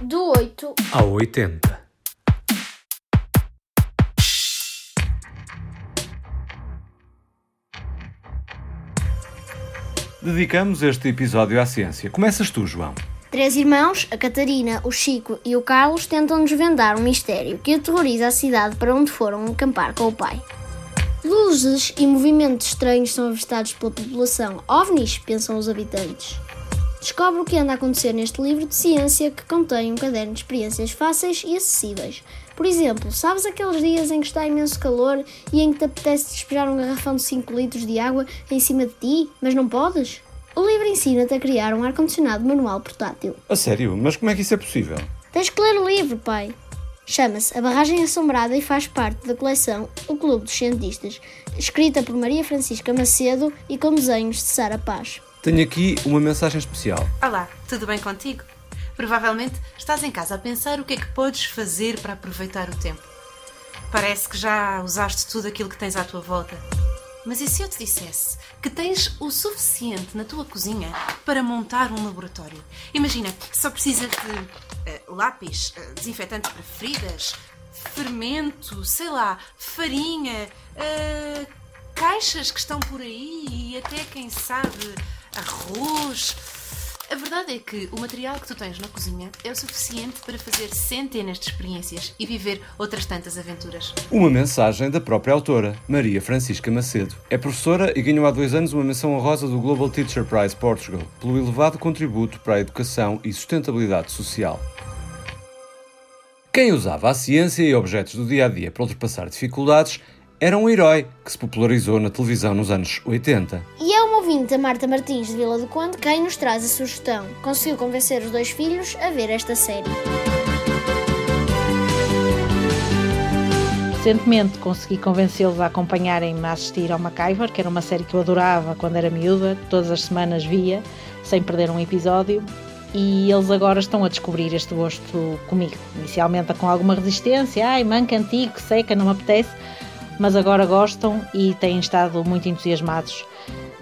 Do 8 ao 80. Dedicamos este episódio à ciência. Começas tu, João. Três irmãos, a Catarina, o Chico e o Carlos, tentam desvendar um mistério que aterroriza a cidade para onde foram acampar com o pai. Luzes e movimentos estranhos são avistados pela população. OVNIs, pensam os habitantes. Descobre o que anda a acontecer neste livro de ciência que contém um caderno de experiências fáceis e acessíveis. Por exemplo, sabes aqueles dias em que está imenso calor e em que te apetece despejar um garrafão de 5 litros de água em cima de ti, mas não podes? O livro ensina-te a criar um ar-condicionado manual portátil. A sério? Mas como é que isso é possível? Tens que ler o livro, pai. Chama-se A Barragem Assombrada e faz parte da coleção O Clube dos Cientistas, escrita por Maria Francisca Macedo e com desenhos de Sara Paz. Tenho aqui uma mensagem especial. Olá, tudo bem contigo? Provavelmente estás em casa a pensar o que é que podes fazer para aproveitar o tempo. Parece que já usaste tudo aquilo que tens à tua volta. Mas e se eu te dissesse que tens o suficiente na tua cozinha para montar um laboratório? Imagina, só precisas de uh, lápis, uh, desinfetante para feridas, fermento, sei lá, farinha, uh, caixas que estão por aí e até, quem sabe, arroz. A verdade é que o material que tu tens na cozinha é o suficiente para fazer centenas de experiências e viver outras tantas aventuras. Uma mensagem da própria autora, Maria Francisca Macedo. É professora e ganhou há dois anos uma menção honrosa do Global Teacher Prize Portugal pelo elevado contributo para a educação e sustentabilidade social. Quem usava a ciência e objetos do dia a dia para ultrapassar dificuldades era um herói que se popularizou na televisão nos anos 80. E a Marta Martins de Vila do Conde, quem nos traz a sugestão. Conseguiu convencer os dois filhos a ver esta série. Recentemente consegui convencê-los a acompanharem-me a assistir ao MacGyver, que era uma série que eu adorava quando era miúda, todas as semanas via, sem perder um episódio, e eles agora estão a descobrir este gosto comigo. Inicialmente com alguma resistência, ai, manca antigo, seca, não me apetece, mas agora gostam e têm estado muito entusiasmados.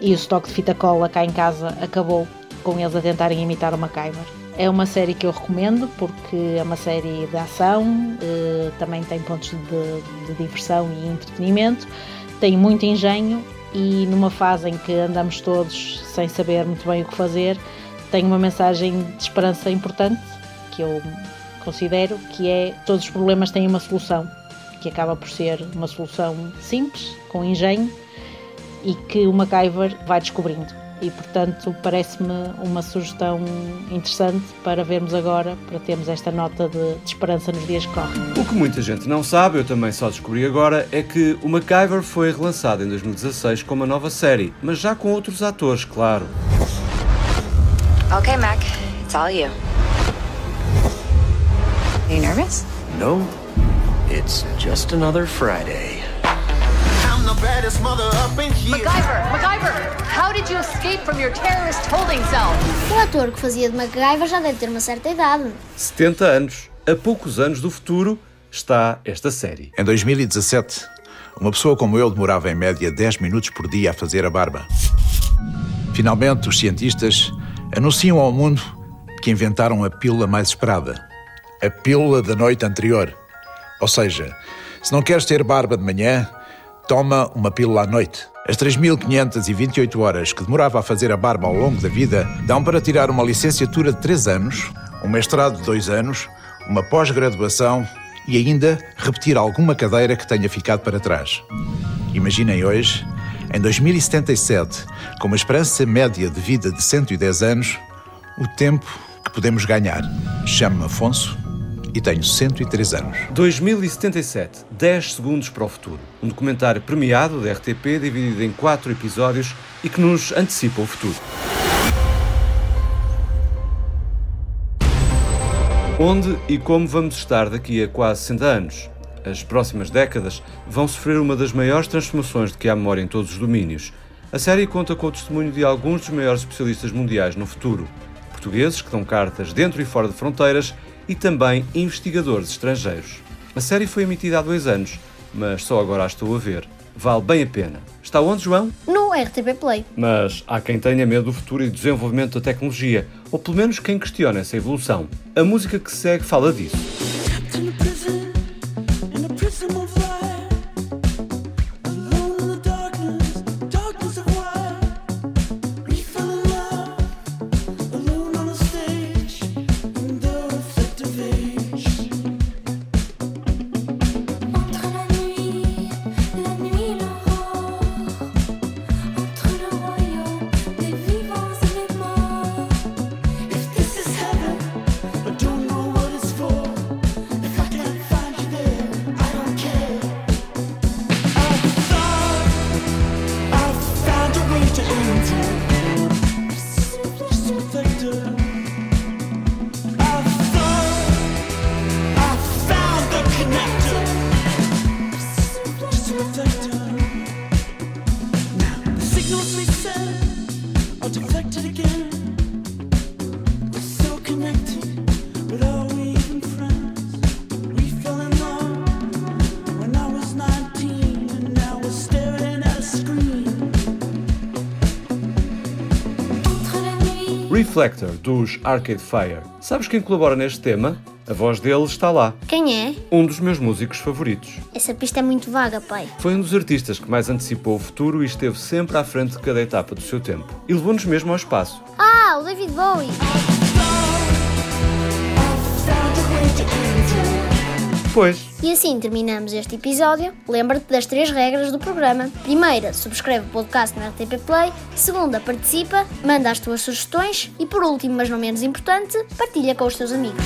E o estoque de fita cola cá em casa acabou com eles a tentarem imitar o MacGyver. É uma série que eu recomendo porque é uma série de ação, eh, também tem pontos de, de diversão e entretenimento, tem muito engenho e numa fase em que andamos todos sem saber muito bem o que fazer, tem uma mensagem de esperança importante que eu considero que é todos os problemas têm uma solução que acaba por ser uma solução simples, com engenho, e que o MacGyver vai descobrindo. E, portanto, parece-me uma sugestão interessante para vermos agora, para termos esta nota de, de, esperança nos dias que correm. O que muita gente não sabe, eu também só descobri agora, é que o MacGyver foi relançado em 2016 com uma nova série, mas já com outros atores, claro. Ok, Mac, it's all you. Are you nervous? No. It's just another Friday. MacGyver! MacGyver! How did you escape from your terrorist holding cell? O ator que fazia de MacGyver já deve ter uma certa idade. 70 anos. A poucos anos do futuro está esta série. Em 2017, uma pessoa como eu demorava em média 10 minutos por dia a fazer a barba. Finalmente, os cientistas anunciam ao mundo que inventaram a pílula mais esperada. A pílula da noite anterior. Ou seja, se não queres ter barba de manhã, toma uma pílula à noite. As 3.528 horas que demorava a fazer a barba ao longo da vida dão para tirar uma licenciatura de 3 anos, um mestrado de 2 anos, uma pós-graduação e ainda repetir alguma cadeira que tenha ficado para trás. Imaginem hoje, em 2077, com uma esperança média de vida de 110 anos, o tempo que podemos ganhar. Chamo-me Afonso e tenho 103 anos. 2077, 10 segundos para o futuro. Um documentário premiado da RTP, dividido em quatro episódios e que nos antecipa o futuro. Onde e como vamos estar daqui a quase 60 anos? As próximas décadas vão sofrer uma das maiores transformações de que há memória em todos os domínios. A série conta com o testemunho de alguns dos maiores especialistas mundiais no futuro. Portugueses que dão cartas dentro e fora de fronteiras e também investigadores estrangeiros. A série foi emitida há dois anos, mas só agora a estou a ver. Vale bem a pena. Está onde, João? No RTP Play. Mas há quem tenha medo do futuro e do desenvolvimento da tecnologia. ou pelo menos quem questiona essa evolução. A música que segue fala disso. Reflector, dos Arcade Fire. Sabes quem colabora neste tema? A voz dele está lá. Quem é? Um dos meus músicos favoritos. Essa pista é muito vaga, pai. Foi um dos artistas que mais antecipou o futuro e esteve sempre à frente de cada etapa do seu tempo. E levou-nos mesmo ao espaço. Ah, o David Bowie! E assim terminamos este episódio. Lembra-te das três regras do programa. Primeira, subscreve o podcast na RTP Play. Segunda, participa, manda as tuas sugestões. E por último, mas não menos importante, partilha com os teus amigos.